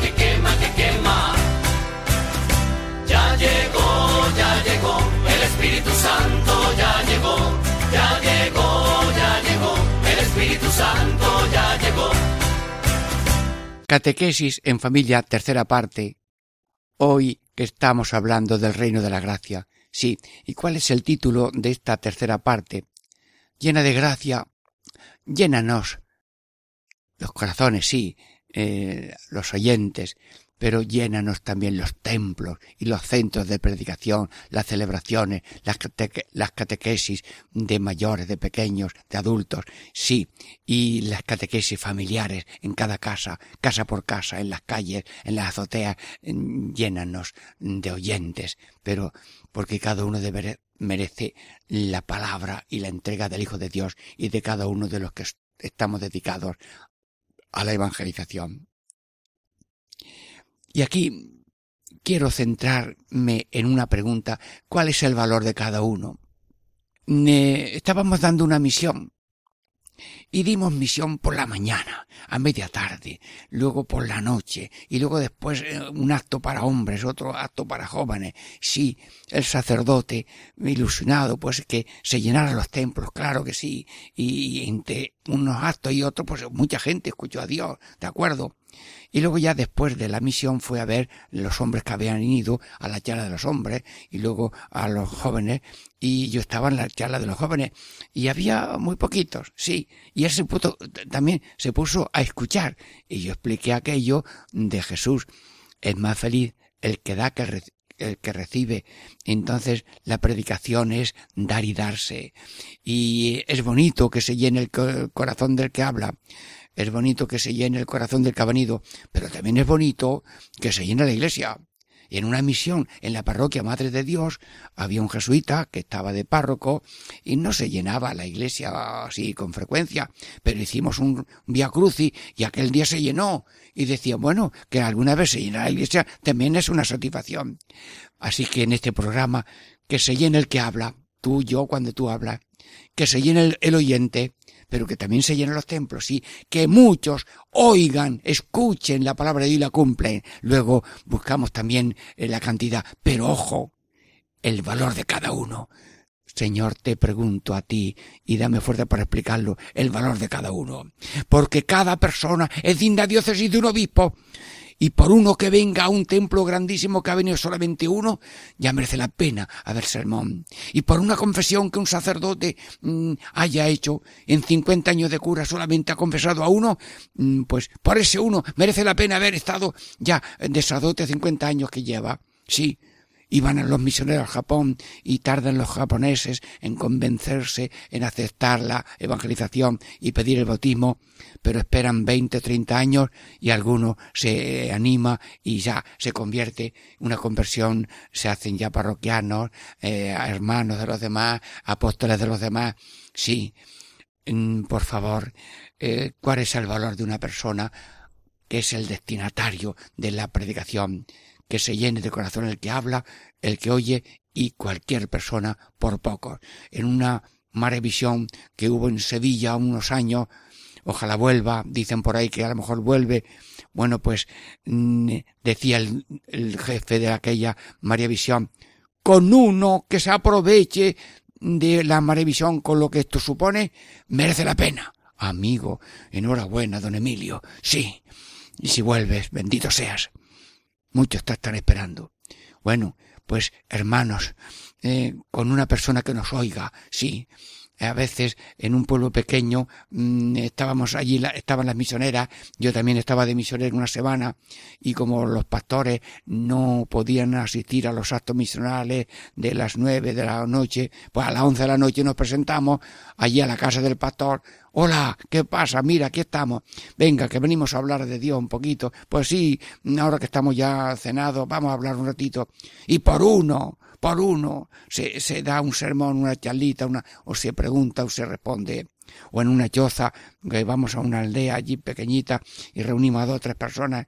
que quema, que quema. Ya llegó, ya llegó, el Espíritu Santo ya llegó, ya llegó, ya llegó, el Espíritu Santo ya llegó. Catequesis en familia, tercera parte. Hoy que estamos hablando del reino de la gracia. Sí, ¿y cuál es el título de esta tercera parte? Llena de gracia, llénanos los corazones, sí, eh, los oyentes, pero llénanos también los templos y los centros de predicación, las celebraciones, las, catequesis de mayores, de pequeños, de adultos, sí, y las catequesis familiares en cada casa, casa por casa, en las calles, en las azoteas, llénanos de oyentes, pero porque cada uno debe, merece la palabra y la entrega del Hijo de Dios y de cada uno de los que estamos dedicados a la evangelización. Y aquí quiero centrarme en una pregunta. ¿Cuál es el valor de cada uno? estábamos dando una misión y dimos misión por la mañana, a media tarde, luego por la noche, y luego después eh, un acto para hombres, otro acto para jóvenes. Sí, el sacerdote, ilusionado, pues que se llenaran los templos, claro que sí, y entre unos actos y otros, pues mucha gente escuchó a Dios, ¿de acuerdo? Y luego ya después de la misión fue a ver los hombres que habían ido a la charla de los hombres y luego a los jóvenes y yo estaba en la charla de los jóvenes y había muy poquitos, sí, y él se puso, también se puso a escuchar y yo expliqué aquello de Jesús. Es más feliz el que da que el que recibe. Entonces la predicación es dar y darse. Y es bonito que se llene el corazón del que habla. Es bonito que se llene el corazón del cabanido, pero también es bonito que se llene la iglesia. En una misión en la parroquia Madre de Dios había un jesuita que estaba de párroco y no se llenaba la iglesia así con frecuencia, pero hicimos un via cruci y aquel día se llenó y decía, bueno, que alguna vez se llena la iglesia también es una satisfacción. Así que en este programa que se llene el que habla, tú, yo, cuando tú hablas, que se llene el oyente, pero que también se llenen los templos, sí, que muchos oigan, escuchen la palabra de Dios y la cumplen. Luego buscamos también eh, la cantidad, pero ojo, el valor de cada uno. Señor, te pregunto a ti, y dame fuerza para explicarlo, el valor de cada uno. Porque cada persona es digna diócesis de un obispo y por uno que venga a un templo grandísimo que ha venido solamente uno, ya merece la pena haber sermón. Y por una confesión que un sacerdote mm, haya hecho en 50 años de cura solamente ha confesado a uno, mm, pues por ese uno merece la pena haber estado ya de sacerdote 50 años que lleva. Sí, Iban a los misioneros al Japón y tardan los japoneses en convencerse en aceptar la evangelización y pedir el bautismo, pero esperan 20, 30 años y alguno se anima y ya se convierte, una conversión, se hacen ya parroquianos, eh, hermanos de los demás, apóstoles de los demás. Sí, mm, por favor, eh, ¿cuál es el valor de una persona que es el destinatario de la predicación? Que se llene de corazón el que habla, el que oye y cualquier persona por poco. En una marevisión que hubo en Sevilla unos años, ojalá vuelva, dicen por ahí que a lo mejor vuelve. Bueno, pues mm, decía el, jefe de aquella Visión, con uno que se aproveche de la marevisión con lo que esto supone, merece la pena. Amigo, enhorabuena, don Emilio. Sí. Y si vuelves, bendito seas. Muchos te están esperando. Bueno, pues hermanos, eh, con una persona que nos oiga, sí, a veces en un pueblo pequeño mm, estábamos allí, estaban las misioneras, yo también estaba de misionero una semana y como los pastores no podían asistir a los actos misionales de las nueve de la noche, pues a las once de la noche nos presentamos allí a la casa del pastor. Hola, ¿qué pasa? Mira, aquí estamos. Venga, que venimos a hablar de Dios un poquito. Pues sí, ahora que estamos ya cenados, vamos a hablar un ratito. Y por uno, por uno se, se da un sermón, una charlita, una, o se pregunta o se responde o en una choza, que vamos a una aldea allí pequeñita y reunimos a dos o tres personas.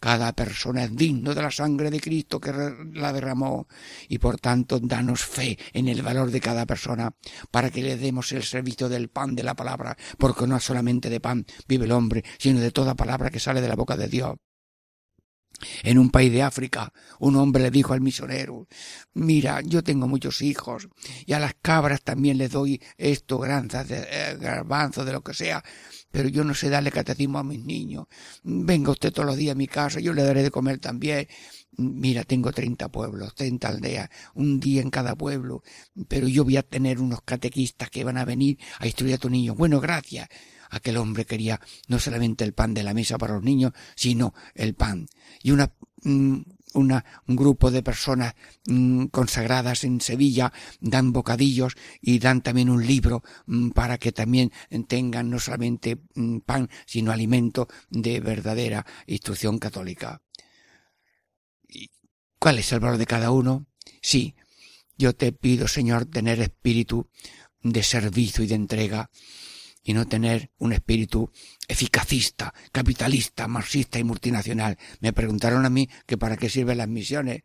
Cada persona es digno de la sangre de Cristo que la derramó y por tanto danos fe en el valor de cada persona para que le demos el servicio del pan de la palabra, porque no solamente de pan vive el hombre, sino de toda palabra que sale de la boca de Dios. En un país de África, un hombre le dijo al misionero, mira, yo tengo muchos hijos y a las cabras también les doy esto, granzas de eh, garbanzos, de lo que sea, pero yo no sé darle catecismo a mis niños. Venga usted todos los días a mi casa, yo le daré de comer también. Mira, tengo treinta pueblos, treinta aldeas, un día en cada pueblo, pero yo voy a tener unos catequistas que van a venir a instruir a tu niño. Bueno, gracias aquel hombre quería no solamente el pan de la mesa para los niños, sino el pan. Y una, mm, un grupo de personas mm, consagradas en Sevilla dan bocadillos y dan también un libro mm, para que también tengan no solamente pan, sino alimento de verdadera instrucción católica. ¿Cuál es el valor de cada uno? Sí, yo te pido, Señor, tener espíritu de servicio y de entrega y no tener un espíritu eficacista, capitalista, marxista y multinacional. Me preguntaron a mí que para qué sirven las misiones.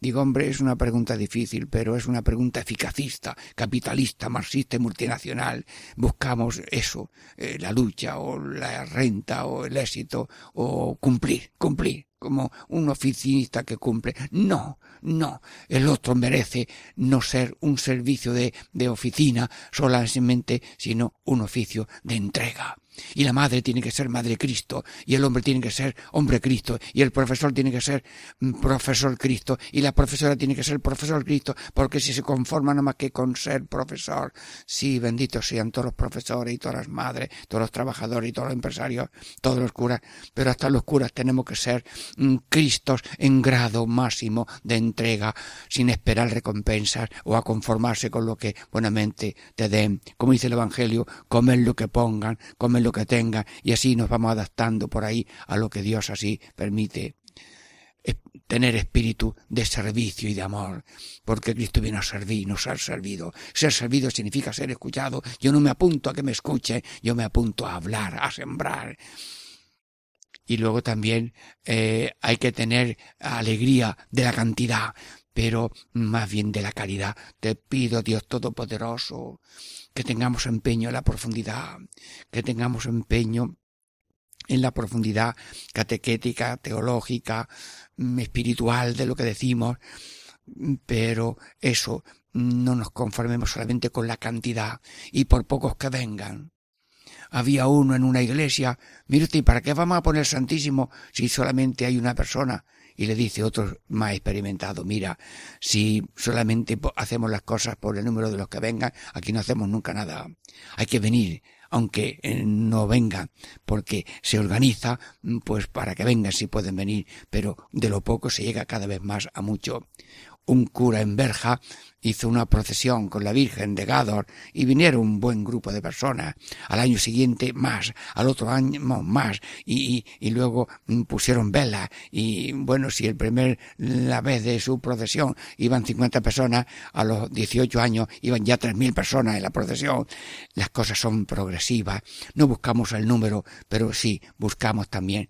Digo, hombre, es una pregunta difícil, pero es una pregunta eficacista, capitalista, marxista y multinacional. Buscamos eso, eh, la lucha o la renta o el éxito o cumplir, cumplir como un oficinista que cumple. No, no. El otro merece no ser un servicio de, de oficina solamente, sino un oficio de entrega y la madre tiene que ser madre Cristo, y el hombre tiene que ser hombre Cristo, y el profesor tiene que ser mm, profesor Cristo, y la profesora tiene que ser profesor Cristo, porque si se conforma nada más que con ser profesor, sí, benditos sean todos los profesores y todas las madres, todos los trabajadores y todos los empresarios, todos los curas, pero hasta los curas tenemos que ser mm, Cristos en grado máximo de entrega, sin esperar recompensas o a conformarse con lo que buenamente te den. Como dice el Evangelio, comen lo que pongan, comen lo que tenga y así nos vamos adaptando por ahí a lo que Dios así permite tener espíritu de servicio y de amor, porque Cristo vino a servir, nos ha servido. Ser servido significa ser escuchado. Yo no me apunto a que me escuche, yo me apunto a hablar, a sembrar. Y luego también eh, hay que tener alegría de la cantidad, pero más bien de la calidad. Te pido, Dios Todopoderoso, que tengamos empeño en la profundidad, que tengamos empeño en la profundidad catequética, teológica, mm, espiritual de lo que decimos, pero eso no nos conformemos solamente con la cantidad y por pocos que vengan. Había uno en una iglesia, mire ¿para qué vamos a poner santísimo si solamente hay una persona? Y le dice otro más experimentado, mira, si solamente hacemos las cosas por el número de los que vengan, aquí no hacemos nunca nada. Hay que venir, aunque eh, no vengan, porque se organiza, mm, pues para que vengan si pueden venir, pero de lo poco se llega cada vez más a mucho un cura en Berja hizo una procesión con la Virgen de Gador y vinieron un buen grupo de personas. Al año siguiente más, al otro año más, y, y, luego mm, pusieron vela y bueno, si el primer, la vez de su procesión iban 50 personas, a los 18 años iban ya 3.000 personas en la procesión. Las cosas son progresivas, no buscamos el número, pero sí buscamos también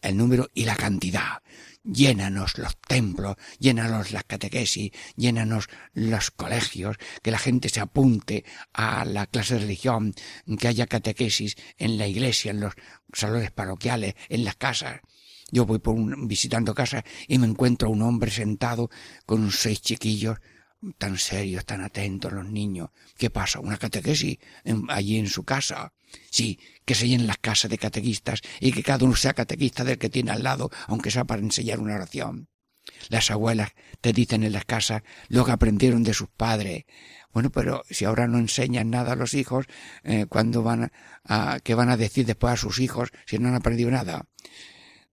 el número y la cantidad. Llénanos los templos, llénanos las catequesis, llénanos los colegios, que la gente se apunte a la clase de religión, que haya catequesis en la iglesia, en los salones parroquiales, en las casas. Yo voy por un, visitando casa y me encuentro un hombre sentado con seis chiquillos tan serios, tan atentos los niños. ¿Qué pasa? ¿Una catequesis allí en su casa? Sí, que se llenen las casas de catequistas y que cada uno sea catequista del que tiene al lado, aunque sea para enseñar una oración. Las abuelas te dicen en las casas lo que aprendieron de sus padres. Bueno, pero si ahora no enseñan nada a los hijos, eh, ¿cuándo van a, qué van a decir después a sus hijos si no han aprendido nada?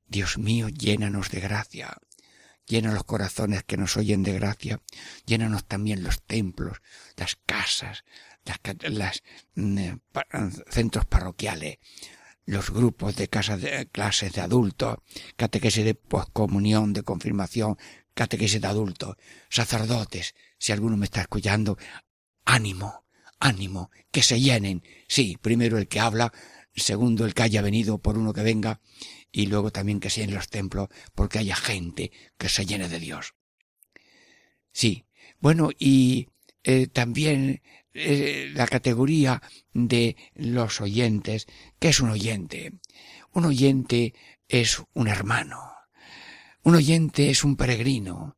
Dios mío, llénanos de gracia. Llena los corazones que nos oyen de gracia. Llénanos también los templos, las casas, las, mm, eh, centros parroquiales, los grupos de casas de clases de adultos, catequesis de poscomunión, de confirmación, catequesis de adultos, sacerdotes, si alguno me está escuchando, ánimo, ánimo, que se llenen. Sí, primero el que habla, segundo el que haya venido por uno que venga, y luego también que sea en los templos porque haya gente que se llene de Dios. Sí, bueno, y eh, también eh, la categoría de los oyentes. ¿Qué es un oyente? Un oyente es un hermano. Un oyente es un peregrino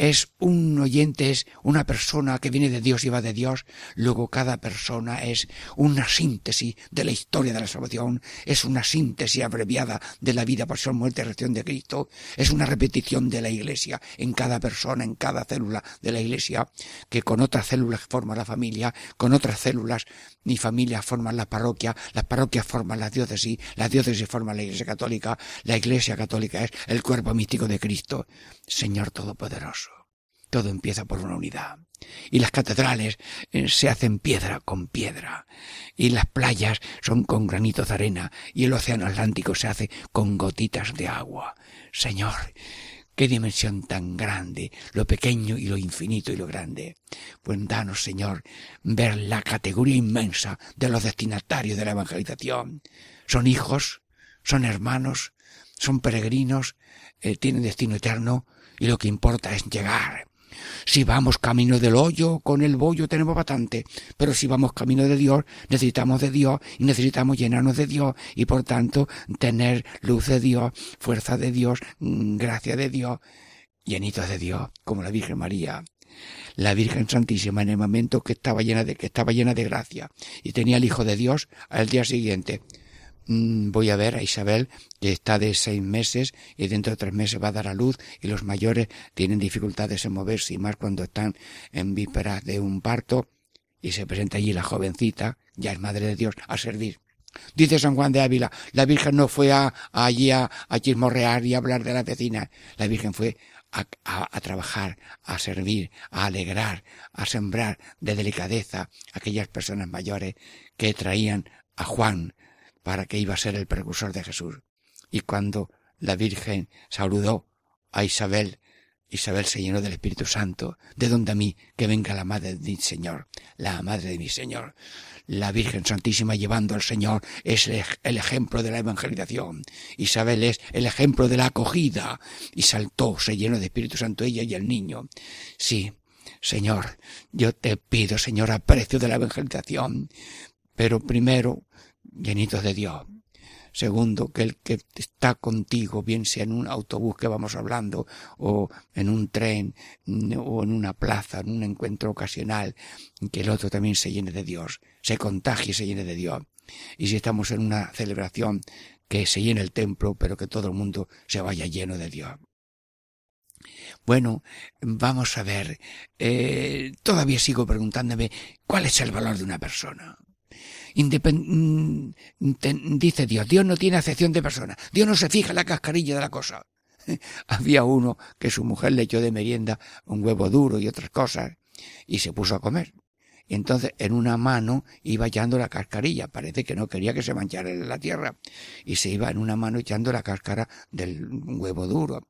es un oyente, es una persona que viene de Dios y va de Dios, luego cada persona es una síntesis de la historia de la salvación, es una síntesis abreviada de la vida, pasión, muerte y resurrección de Cristo, es una repetición de la iglesia en cada persona, en cada célula de la iglesia, que con otras células forma la familia, con otras células ni familia forman la parroquia, las parroquias forman la diócesis, la diócesis forma la iglesia católica, la iglesia católica es el cuerpo místico de Cristo, Señor Todopoderoso. Todo empieza por una unidad. Y las catedrales eh, se hacen piedra con piedra. Y las playas son con granitos de arena. Y el océano Atlántico se hace con gotitas de agua. Señor, qué dimensión tan grande, lo pequeño y lo infinito y lo grande. Pues danos, Señor, ver la categoría inmensa de los destinatarios de la evangelización. Son hijos, son hermanos, son peregrinos, eh, tienen destino eterno y lo que importa es llegar si vamos camino del hoyo, con el bollo tenemos bastante, pero si vamos camino de Dios, necesitamos de Dios y necesitamos llenarnos de Dios y por tanto tener luz de Dios, fuerza de Dios, mm, gracia de Dios, llenitos de Dios, como la Virgen María. La Virgen Santísima en el momento que estaba llena de, que estaba llena de gracia y tenía el Hijo de Dios al día siguiente voy a ver a Isabel que está de seis meses y dentro de tres meses va a dar a luz y los mayores tienen dificultades en moverse y más cuando están en vísperas de un parto y se presenta allí la jovencita, ya es madre de Dios, a servir. Dice San Juan de Ávila, la Virgen no fue a, allí a, chismorrear y a hablar de la vecina, la Virgen fue a, a, trabajar, a servir, a alegrar, a sembrar de delicadeza a aquellas personas mayores que traían a Juan para que iba a ser el precursor de Jesús. Y cuando la Virgen saludó a Isabel, Isabel se llenó del Espíritu Santo, de donde a mí que venga la madre de mi Señor, la madre de mi Señor. La Virgen Santísima llevando al Señor es el ejemplo de la evangelización. Isabel es el ejemplo de la acogida. Y saltó, se llenó de Espíritu Santo ella y el niño. Sí, Señor, yo te pido, Señor, aprecio de la evangelización. Pero primero, llenitos de Dios. Segundo, que el que está contigo, bien sea en un autobús que vamos hablando, o en un tren, o en una plaza, en un encuentro ocasional, que el otro también se llene de Dios, se contagie y se llene de Dios. Y si estamos en una celebración, que se llene el templo, pero que todo el mundo se vaya lleno de Dios. Bueno, vamos a ver. Eh, todavía sigo preguntándome cuál es el valor de una persona. Mm, dice Dios, Dios no tiene acepción de persona, Dios no se fija en la cascarilla de la cosa. Había uno que su mujer le echó de merienda un huevo duro y otras cosas y se puso a comer. Y entonces en una mano iba echando la cascarilla, parece que no quería que se manchara la tierra, y se iba en una mano echando la cáscara del huevo duro.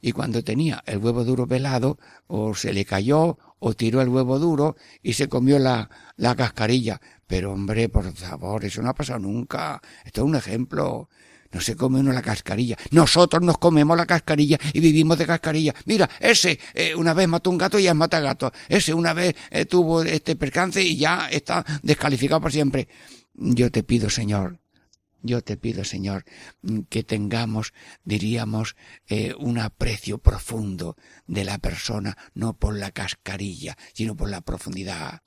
Y cuando tenía el huevo duro pelado, o se le cayó, o tiró el huevo duro y se comió la, la cascarilla. Pero hombre, por favor, eso no ha pasado nunca. Esto es un ejemplo. no se come uno la cascarilla. Nosotros nos comemos la cascarilla y vivimos de cascarilla. Mira, ese eh, una vez mató un gato y ya mata gato. Ese una vez eh, tuvo este percance y ya está descalificado por siempre. Yo te pido, Señor, yo te pido, Señor, que tengamos, diríamos, eh, un aprecio profundo de la persona, no por la cascarilla, sino por la profundidad,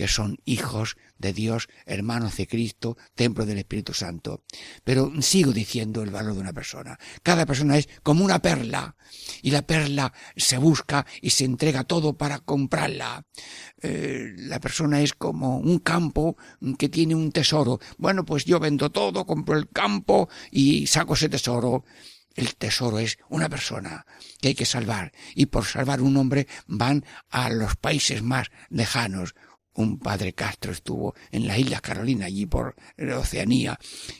que son hijos de Dios, hermanos de Cristo, templo del Espíritu Santo. Pero sigo diciendo el valor de una persona. Cada persona es como una perla, y la perla se busca y se entrega todo para comprarla. Eh, la persona es como un campo que tiene un tesoro. Bueno, pues yo vendo todo, compro el campo y saco ese tesoro. El tesoro es una persona que hay que salvar y por salvar un hombre van a los países más lejanos. Un padre Castro estuvo en las Islas Carolinas, allí por Oceanía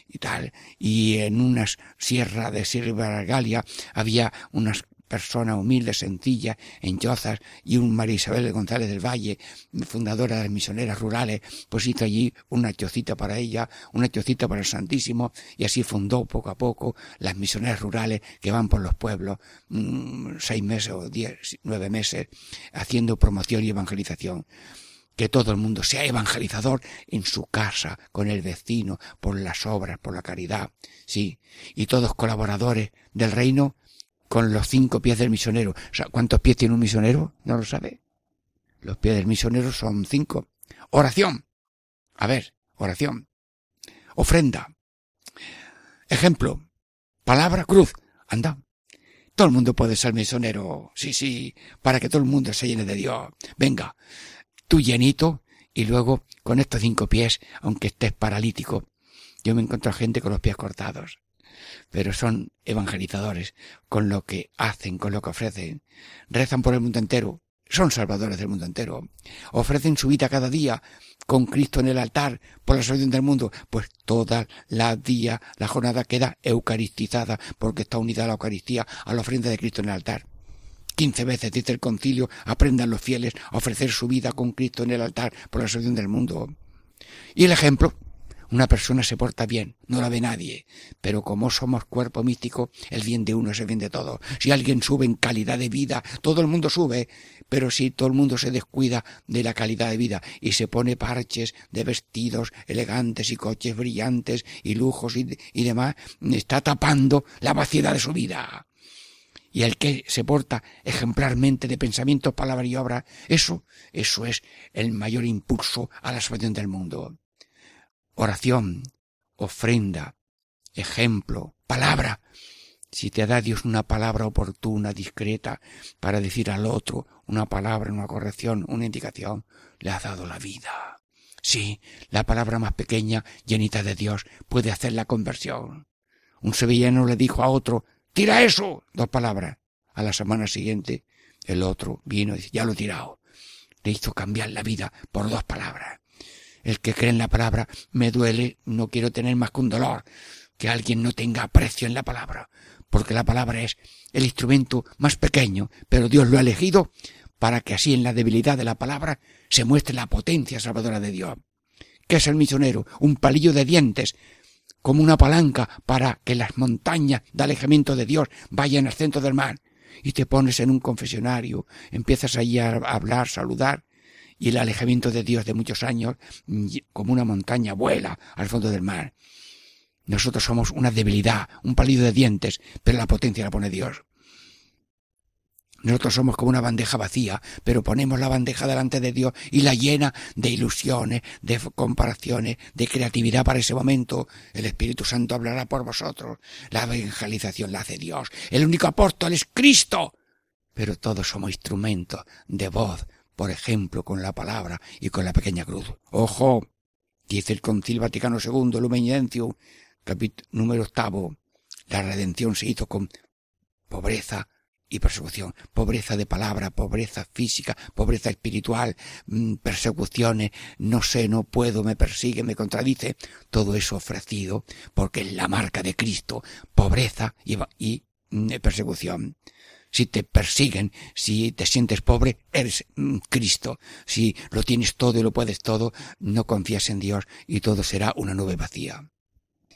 y tal, y en unas sierra de Sierra Galia había unas persona humilde, sencilla, en Chozas, y un María Isabel de González del Valle, fundadora de las misioneras rurales, pues hizo allí una chocita para ella, una chocita para el Santísimo, y así fundó poco a poco las misioneras rurales que van por los pueblos, mmm, seis meses o diez, nueve meses, haciendo promoción y evangelización que todo el mundo sea evangelizador en su casa, con el vecino, por las obras, por la caridad, sí, y todos colaboradores del reino con los cinco pies del misionero. O sea, ¿cuántos pies tiene un misionero? No lo sabe. Los pies del misionero son cinco. Oración. A ver, oración. Ofrenda. Ejemplo. Palabra cruz. Anda. Todo el mundo puede ser misionero. Sí, sí. Para que todo el mundo se llene de Dios. Venga. Tú llenito y luego con estos cinco pies, aunque estés paralítico. Yo me encuentro gente con los pies cortados pero son evangelizadores con lo que hacen, con lo que ofrecen. Rezan por el mundo entero, son salvadores del mundo entero. Ofrecen su vida cada día con Cristo en el altar por la salvación del mundo. Pues toda la día, la jornada queda eucaristizada porque está unida a la Eucaristía, a la ofrenda de Cristo en el altar. Quince veces dice el concilio, aprendan los fieles a ofrecer su vida con Cristo en el altar por la salvación del mundo. Y el ejemplo, una persona se porta bien, no la ve nadie, pero como somos cuerpo místico, el bien de uno es el bien de todo. Si alguien sube en calidad de vida, todo el mundo sube, pero si todo el mundo se descuida de la calidad de vida y se pone parches de vestidos elegantes y coches brillantes y lujos y, y demás, está tapando la vaciedad de su vida y el que se porta ejemplarmente de pensamiento, palabra y obra, eso, eso es el mayor impulso a la salvación del mundo oración, ofrenda, ejemplo, palabra. Si te da Dios una palabra oportuna, discreta, para decir al otro una palabra, una corrección, una indicación, le ha dado la vida. Sí, la palabra más pequeña, llenita de Dios, puede hacer la conversión. Un sevillano le dijo a otro, tira eso, dos palabras. A la semana siguiente, el otro vino y dice, ya lo he tirado. Le hizo cambiar la vida por dos palabras. El que cree en la palabra me duele, no quiero tener más que un dolor, que alguien no tenga aprecio en la palabra, porque la palabra es el instrumento más pequeño, pero Dios lo ha elegido para que así en la debilidad de la palabra se muestre la potencia salvadora de Dios. ¿Qué es el misionero? Un palillo de dientes, como una palanca para que las montañas de alejamiento de Dios vayan al centro del mar. Y te pones en un confesionario, empiezas allí a hablar, saludar, y el alejamiento de Dios de muchos años, como una montaña, vuela al fondo del mar. Nosotros somos una debilidad, un palido de dientes, pero la potencia la pone Dios. Nosotros somos como una bandeja vacía, pero ponemos la bandeja delante de Dios y la llena de ilusiones, de comparaciones, de creatividad para ese momento. El Espíritu Santo hablará por vosotros. La evangelización la hace Dios. El único apóstol es Cristo. Pero todos somos instrumentos de voz, por ejemplo, con la palabra y con la pequeña cruz. ¡Ojo! Dice el Concilio Vaticano II, Lumen Gentium, capítulo número octavo. La redención se hizo con pobreza y persecución, pobreza de palabra, pobreza física, pobreza espiritual, mm, persecuciones, no sé, no puedo, me persigue, me contradice, todo eso ofrecido porque es la marca de Cristo, pobreza y, y mm, persecución si te persiguen, si te sientes pobre, eres mm, Cristo. Si lo tienes todo y lo puedes todo, no confías en Dios y todo será una nube vacía.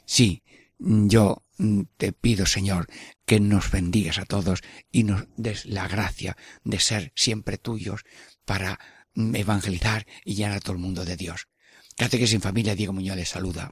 Sí, yo mm, te pido, Señor, que nos bendigas a todos y nos des la gracia de ser siempre tuyos para mm, evangelizar y llenar a todo el mundo de Dios. que sin familia, Diego Muñoz les saluda.